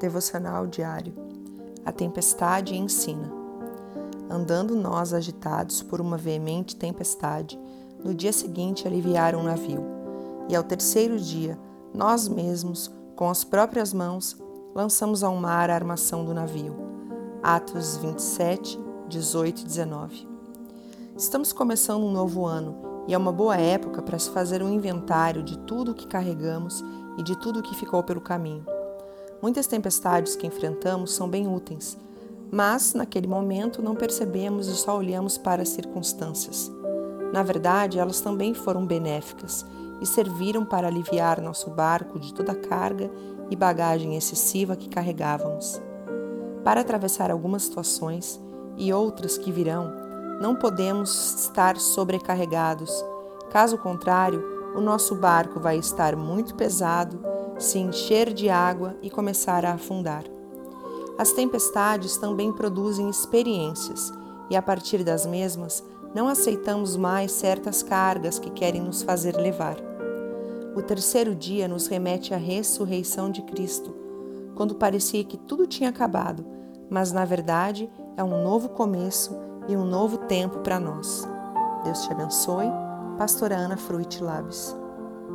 Devocional diário. A tempestade ensina. Andando nós agitados por uma veemente tempestade, no dia seguinte aliviaram o navio. E ao terceiro dia, nós mesmos, com as próprias mãos, lançamos ao mar a armação do navio. Atos 27, 18 e 19. Estamos começando um novo ano e é uma boa época para se fazer um inventário de tudo o que carregamos e de tudo o que ficou pelo caminho. Muitas tempestades que enfrentamos são bem úteis, mas naquele momento não percebemos e só olhamos para as circunstâncias. Na verdade, elas também foram benéficas e serviram para aliviar nosso barco de toda a carga e bagagem excessiva que carregávamos. Para atravessar algumas situações e outras que virão, não podemos estar sobrecarregados. Caso contrário, o nosso barco vai estar muito pesado se encher de água e começar a afundar. As tempestades também produzem experiências, e a partir das mesmas, não aceitamos mais certas cargas que querem nos fazer levar. O terceiro dia nos remete à ressurreição de Cristo, quando parecia que tudo tinha acabado, mas na verdade é um novo começo e um novo tempo para nós. Deus te abençoe. Pastora Ana Fruit Labs.